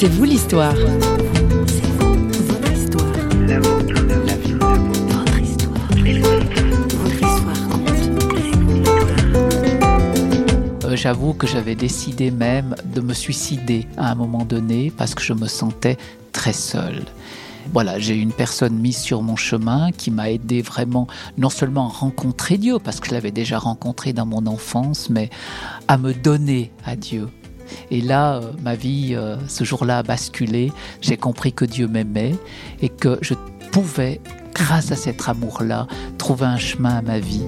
C'est vous l'histoire. Euh, j'avoue que j'avais décidé même de me suicider à un moment donné parce que je me sentais très seul. Voilà, j'ai une personne mise sur mon chemin qui m'a aidé vraiment non seulement à rencontrer Dieu, parce que je l'avais déjà rencontré dans mon enfance, mais à me donner à Dieu. Et là, euh, ma vie, euh, ce jour-là, a basculé. J'ai compris que Dieu m'aimait et que je pouvais, grâce à cet amour-là, trouver un chemin à ma vie.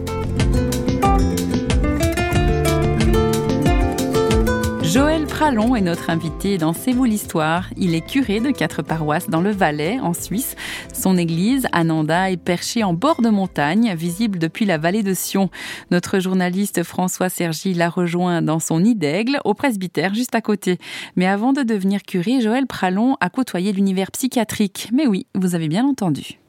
Joël Pralon est notre invité dans C'est vous l'histoire. Il est curé de quatre paroisses dans le Valais, en Suisse. Son église, Ananda, est perchée en bord de montagne, visible depuis la vallée de Sion. Notre journaliste François Sergi l'a rejoint dans son nid d'aigle, au presbytère juste à côté. Mais avant de devenir curé, Joël Pralon a côtoyé l'univers psychiatrique. Mais oui, vous avez bien entendu.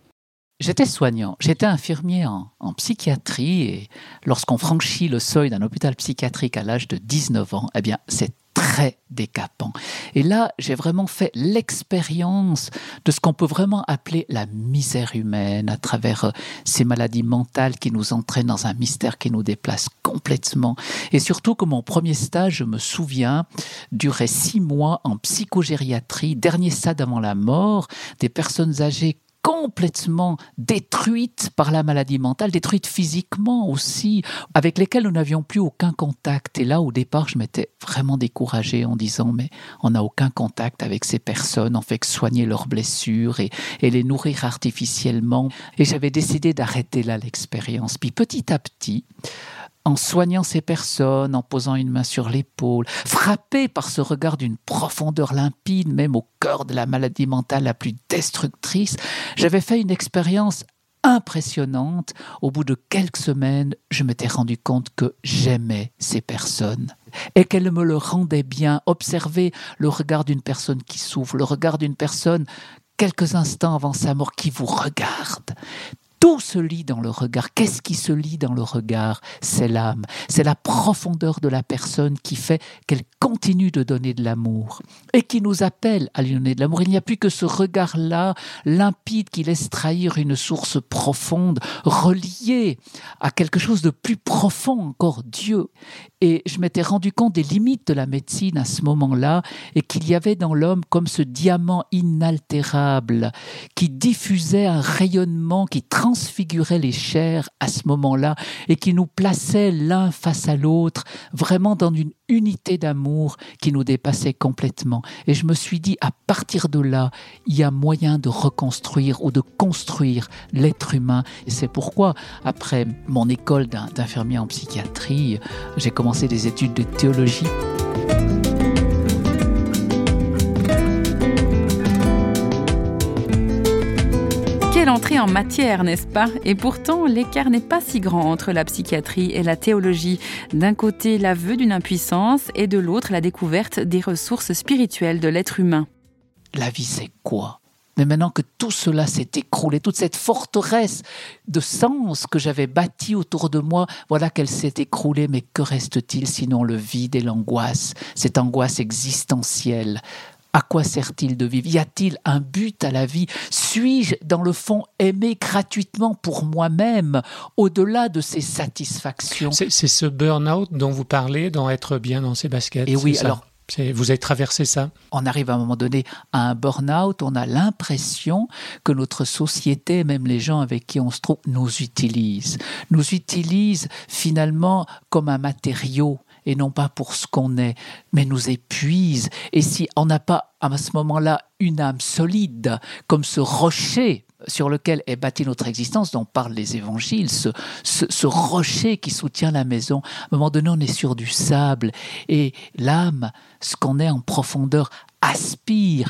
J'étais soignant, j'étais infirmier en, psychiatrie et lorsqu'on franchit le seuil d'un hôpital psychiatrique à l'âge de 19 ans, eh bien c'est très décapant. Et là, j'ai vraiment fait l'expérience de ce qu'on peut vraiment appeler la misère humaine à travers euh, ces maladies mentales qui nous entraînent dans un mystère qui nous déplace complètement. Et surtout que mon premier stage, je me souviens, durait six mois en psychogériatrie, dernier stade avant la mort, des personnes âgées complètement détruites par la maladie mentale, détruites physiquement aussi, avec lesquelles nous n'avions plus aucun contact. Et là, au départ, je m'étais vraiment découragé en disant, mais on n'a aucun contact avec ces personnes, on fait que soigner leurs blessures et, et les nourrir artificiellement. Et j'avais décidé d'arrêter là l'expérience. Puis petit à petit, en soignant ces personnes, en posant une main sur l'épaule, frappé par ce regard d'une profondeur limpide, même au cœur de la maladie mentale la plus destructrice, j'avais fait une expérience impressionnante. Au bout de quelques semaines, je m'étais rendu compte que j'aimais ces personnes et qu'elles me le rendaient bien. Observer le regard d'une personne qui souffre, le regard d'une personne quelques instants avant sa mort qui vous regarde. Tout se lit dans le regard. Qu'est-ce qui se lit dans le regard? C'est l'âme. C'est la profondeur de la personne qui fait qu'elle continue de donner de l'amour et qui nous appelle à lui donner de l'amour. Il n'y a plus que ce regard-là, limpide, qui laisse trahir une source profonde, reliée à quelque chose de plus profond encore, Dieu. Et je m'étais rendu compte des limites de la médecine à ce moment-là et qu'il y avait dans l'homme comme ce diamant inaltérable qui diffusait un rayonnement qui transfigurait les chairs à ce moment-là et qui nous plaçait l'un face à l'autre vraiment dans une unité d'amour qui nous dépassait complètement. Et je me suis dit, à partir de là, il y a moyen de reconstruire ou de construire l'être humain. Et c'est pourquoi, après mon école d'infirmier en psychiatrie, j'ai commencé des études de théologie. Entrée en matière, n'est-ce pas? Et pourtant, l'écart n'est pas si grand entre la psychiatrie et la théologie. D'un côté, l'aveu d'une impuissance et de l'autre, la découverte des ressources spirituelles de l'être humain. La vie, c'est quoi? Mais maintenant que tout cela s'est écroulé, toute cette forteresse de sens que j'avais bâtie autour de moi, voilà qu'elle s'est écroulée. Mais que reste-t-il sinon le vide et l'angoisse, cette angoisse existentielle à quoi sert-il de vivre? Y a-t-il un but à la vie? Suis-je, dans le fond, aimé gratuitement pour moi-même, au-delà de ces satisfactions? C'est ce burn-out dont vous parlez, dans être bien dans ses baskets. Et oui, alors vous avez traversé ça? On arrive à un moment donné à un burn-out, on a l'impression que notre société, même les gens avec qui on se trouve, nous utilisent. Nous utilisent finalement comme un matériau et non pas pour ce qu'on est, mais nous épuisent. Et si on n'a pas à ce moment-là une âme solide, comme ce rocher sur lequel est bâtie notre existence, dont parlent les évangiles, ce, ce, rocher qui soutient la maison. À un moment donné, on est sur du sable et l'âme, ce qu'on est en profondeur, aspire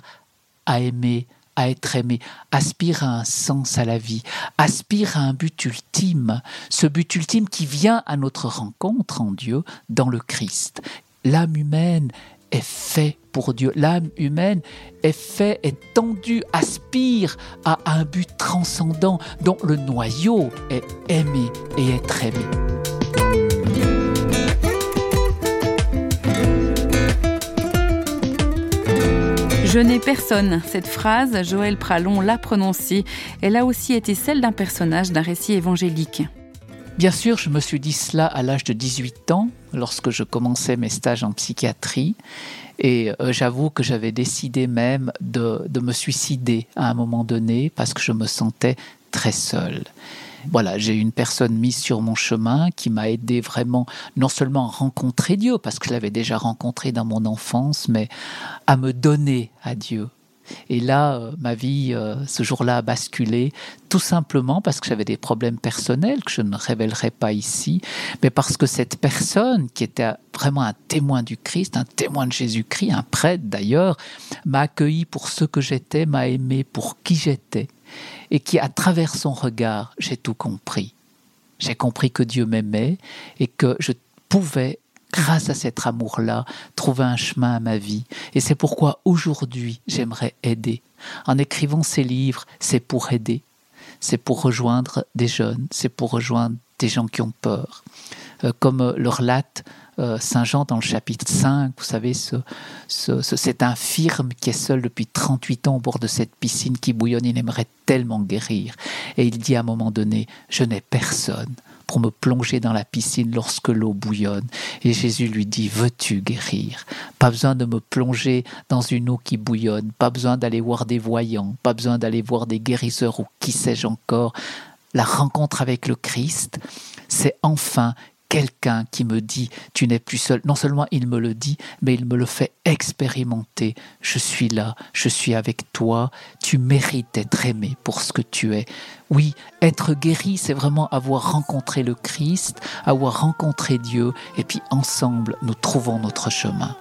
à aimer, à être aimé, aspire à un sens à la vie, aspire à un but ultime, ce but ultime qui vient à notre rencontre en Dieu dans le Christ. L'âme humaine est faite pour Dieu. L'âme humaine est fait, est tendue, aspire à un but transcendant dont le noyau est aimer et être aimé. Je n'ai personne. Cette phrase, Joël Pralon l'a prononcée. Elle a aussi été celle d'un personnage d'un récit évangélique. Bien sûr, je me suis dit cela à l'âge de 18 ans, lorsque je commençais mes stages en psychiatrie. Et euh, j'avoue que j'avais décidé même de, me suicider à un moment donné parce que je me sentais très seul. Voilà, j'ai une personne mise sur mon chemin qui m'a aidé vraiment non seulement à rencontrer Dieu, parce que je l'avais déjà rencontré dans mon enfance, mais à me donner à Dieu, et là, euh, ma vie, euh, ce jour-là, a basculé, tout simplement parce que j'avais des problèmes personnels que je ne révélerai pas ici, mais parce que cette personne, qui était vraiment un témoin du Christ, un témoin de Jésus-Christ, un prêtre d'ailleurs, m'a accueilli pour ce que j'étais, m'a aimé pour qui j'étais, et qui, à travers son regard, j'ai tout compris. J'ai compris que Dieu m'aimait et que je pouvais grâce à cet amour-là, trouver un chemin à ma vie. Et c'est pourquoi aujourd'hui, j'aimerais aider. En écrivant ces livres, c'est pour aider. C'est pour rejoindre des jeunes, c'est pour rejoindre des gens qui ont peur. Euh, comme le relate euh, Saint Jean dans le chapitre 5, vous savez, ce, ce, cet infirme qui est seul depuis 38 ans au bord de cette piscine qui bouillonne, il aimerait tellement guérir. Et il dit à un moment donné, je n'ai personne pour me plonger dans la piscine lorsque l'eau bouillonne. Et Jésus lui dit, veux-tu guérir? Pas besoin de me plonger dans une eau qui bouillonne, pas besoin d'aller voir des voyants, pas besoin d'aller voir des guérisseurs ou qui sais-je encore. La rencontre avec le Christ, c'est enfin quelqu'un qui me dit tu n'es plus seul. Non seulement il me le dit, mais il me le fait expérimenter. Je suis là, je suis avec toi, tu mérites d'être aimé pour ce que tu es. Oui, être guéri, c'est vraiment avoir rencontré le Christ, avoir rencontré Dieu, et puis ensemble, nous trouvons notre chemin.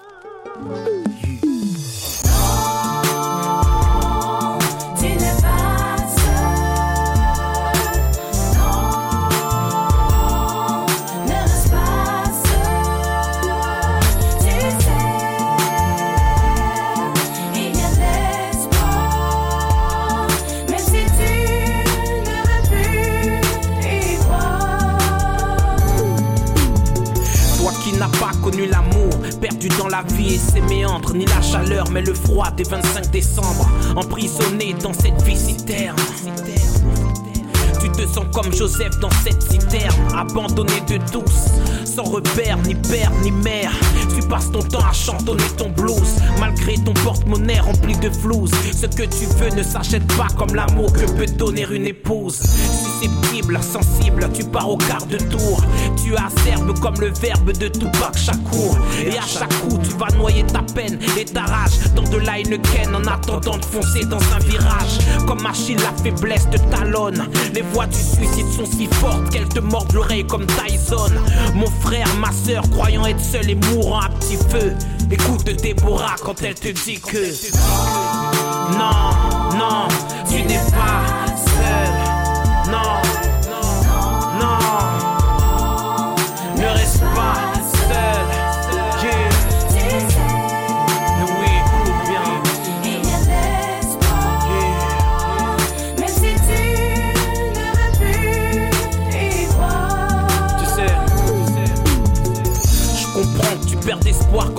Ni la chaleur, mais le froid des 25 décembre, emprisonné dans cette vie si terne. Tu te sens comme Joseph dans cette citerne, abandonné de tous, sans repère, ni père, ni mère. Tu passes ton temps à chantonner ton blues, malgré ton porte-monnaie rempli de floues. Ce que tu veux ne s'achète pas comme l'amour que peut donner une épouse. Susceptible, sensible, tu pars au quart de tour. Tu acerbe comme le verbe de Tupac Shakur. Et à chaque coup, vas noyer ta peine et ta rage dans de la Heineken en attendant de foncer dans un virage. Comme Achille, la faiblesse te talonne. Les voix du suicide sont si fortes qu'elles te mordent l'oreille comme Tyson. Mon frère, ma soeur, croyant être seul et mourant à petit feu. Écoute Déborah quand elle te dit que non, non, tu n'es pas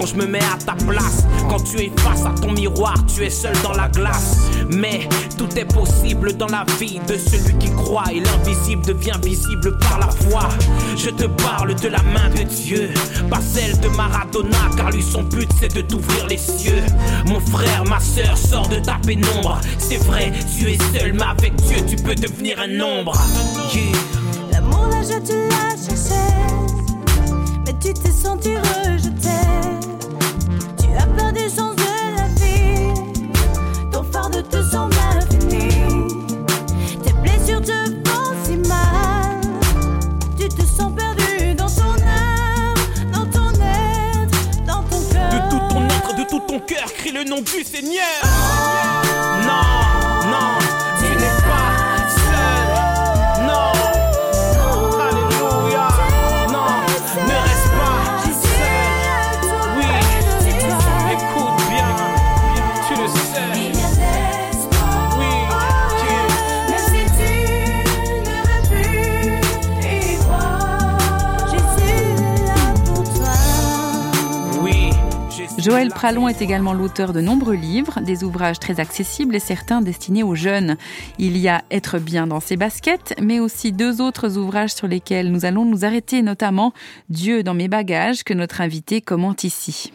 quand je me mets à ta place. Quand tu es face à ton miroir, tu es seul dans la glace. Mais tout est possible dans la vie de celui qui croit et l'invisible devient visible par la foi. Je te parle de la main de Dieu, pas celle de Maradona, car lui son but c'est de t'ouvrir les cieux. Mon frère, ma soeur, sort de ta pénombre. C'est vrai, tu es seul, mais avec Dieu tu peux devenir un nombre. L'amour là je te cherché, mais tu t'es senti rejeté. Le nom du Seigneur. Non, Joël Pralon est également l'auteur de nombreux livres, des ouvrages très accessibles et certains destinés aux jeunes. Il y a Être bien dans ses baskets, mais aussi deux autres ouvrages sur lesquels nous allons nous arrêter, notamment Dieu dans mes bagages, que notre invité commente ici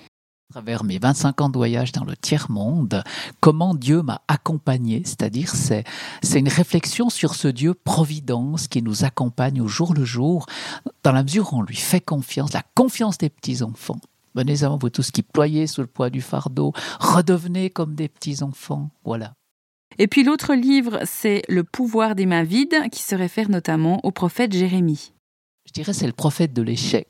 à travers mes 25 ans de voyage dans le tiers-monde, comment Dieu m'a accompagné, c'est-à-dire c'est, c'est une réflexion sur ce Dieu providence qui nous accompagne au jour le jour, dans la mesure où on lui fait confiance, la confiance des petits-enfants. Venez avant vous tous qui ployez sous le poids du fardeau, redevenez comme des petits-enfants, voilà. Et puis l'autre livre, c'est Le pouvoir des mains vides, qui se réfère notamment au prophète Jérémie je dirais, c'est le prophète de l'échec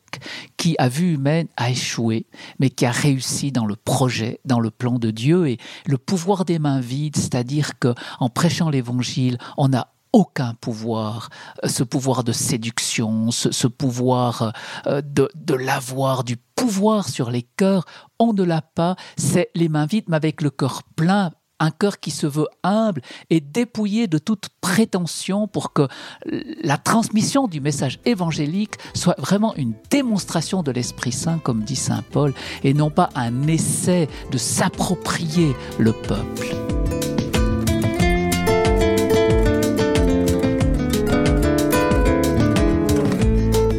qui, a vu humaine, a échoué, mais qui a réussi dans le projet, dans le plan de Dieu. Et le pouvoir des mains vides, c'est-à-dire que en prêchant l'évangile, on n'a aucun pouvoir, euh, ce pouvoir de séduction, ce, pouvoir euh, de, de l'avoir, du pouvoir sur les cœurs, on ne l'a pas, c'est les mains vides, mais avec le cœur plein, un cœur qui se veut humble et dépouillé de toute prétention pour que la transmission du message évangélique soit vraiment une démonstration de l'Esprit Saint, comme dit Saint Paul, et non pas un essai de s'approprier le peuple.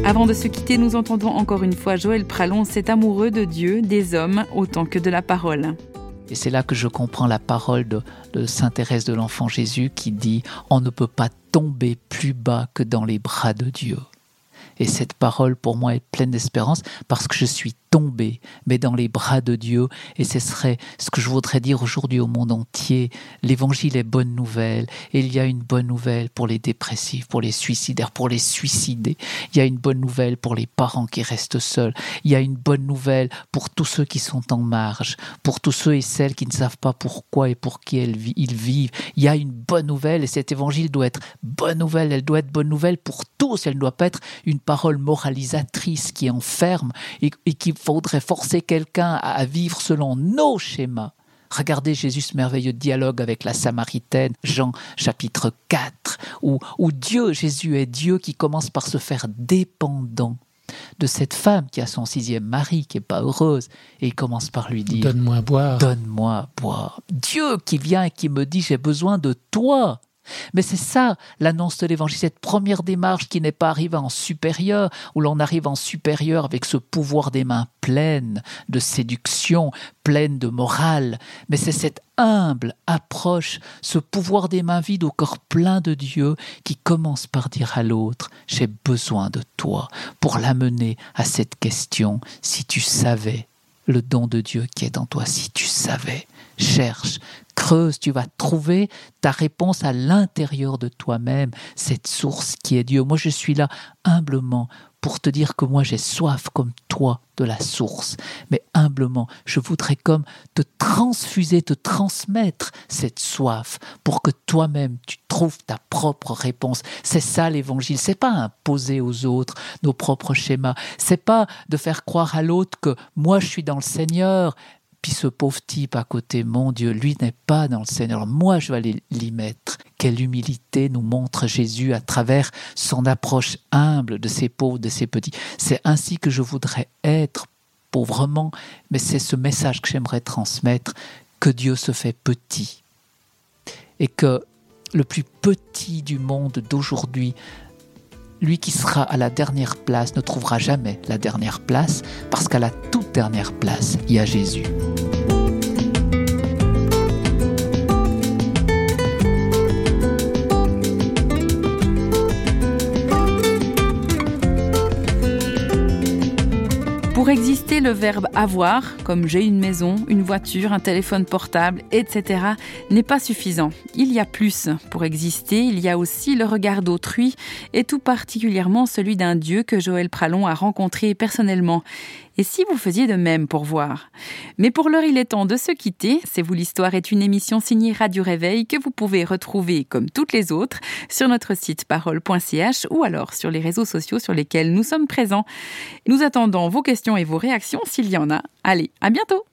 Avant de se quitter, nous entendons encore une fois Joël Pralon, cet amoureux de Dieu, des hommes, autant que de la parole. Et c'est là que je comprends la parole de, Saint Thérèse de l'Enfant Jésus qui dit On ne peut pas tomber plus bas que dans les bras de Dieu. Et cette parole pour moi est pleine d'espérance parce que je suis tombé, mais dans les bras de Dieu. Et ce serait ce que je voudrais dire aujourd'hui au monde entier. L'évangile est bonne nouvelle. Et il y a une bonne nouvelle pour les dépressifs, pour les suicidaires, pour les suicidés. Il y a une bonne nouvelle pour les parents qui restent seuls. Il y a une bonne nouvelle pour tous ceux qui sont en marge, pour tous ceux et celles qui ne savent pas pourquoi et pour qui ils vivent. Il y a une bonne nouvelle et cet évangile doit être bonne nouvelle. Elle doit être bonne nouvelle pour tous. Elle ne doit pas être une parole moralisatrice qui enferme et, et qui faudrait forcer quelqu'un à vivre selon nos schémas. Regardez Jésus ce merveilleux dialogue avec la Samaritaine, Jean chapitre 4, où, où Dieu, Jésus est Dieu qui commence par se faire dépendant de cette femme qui a son sixième mari, qui n'est pas heureuse, et il commence par lui dire Donne-moi à boire. Donne-moi à boire. Dieu qui vient et qui me dit J'ai besoin de toi. Mais c'est ça l'annonce de l'évangile, cette première démarche qui n'est pas arrivée en supérieur, où l'on arrive en supérieur avec ce pouvoir des mains pleines de séduction, pleines de morale, mais c'est cette humble approche, ce pouvoir des mains vides au corps plein de Dieu qui commence par dire à l'autre, j'ai besoin de toi, pour l'amener à cette question, si tu savais le don de Dieu qui est en toi, si tu savais, cherche, creuse, tu vas trouver ta réponse à l'intérieur de toi-même, cette source qui est Dieu. Moi, je suis là humblement pour te dire que moi j'ai soif comme toi de la source, mais humblement, je voudrais comme te transfuser, te transmettre cette soif pour que toi-même tu trouves ta propre réponse. C'est ça l'évangile, c'est pas imposer aux autres nos propres schémas, c'est pas de faire croire à l'autre que moi je suis dans le Seigneur, puis ce pauvre type à côté, mon Dieu, lui n'est pas dans le Seigneur. Moi, je vais aller l'y mettre. Quelle humilité nous montre Jésus à travers son approche humble de ces pauvres, de ces petits. C'est ainsi que je voudrais être pauvrement, mais c'est ce message que j'aimerais transmettre, que Dieu se fait petit. Et que le plus petit du monde d'aujourd'hui lui qui sera à la dernière place ne trouvera jamais la dernière place, parce qu'à la toute dernière place, il y a Jésus. Pour exister, le verbe avoir, comme j'ai une maison, une voiture, un téléphone portable, etc., n'est pas suffisant. Il y a plus. Pour exister, il y a aussi le regard d'autrui, et tout particulièrement celui d'un Dieu que Joël Pralon a rencontré personnellement. Et si vous faisiez de même pour voir? Mais pour l'heure, il est temps de se quitter. C'est vous l'histoire est une émission signée Radio Réveil que vous pouvez retrouver comme toutes les autres sur notre site parole.ch ou alors sur les réseaux sociaux sur lesquels nous sommes présents. Nous attendons vos questions et vos réactions s'il y en a. Allez, à bientôt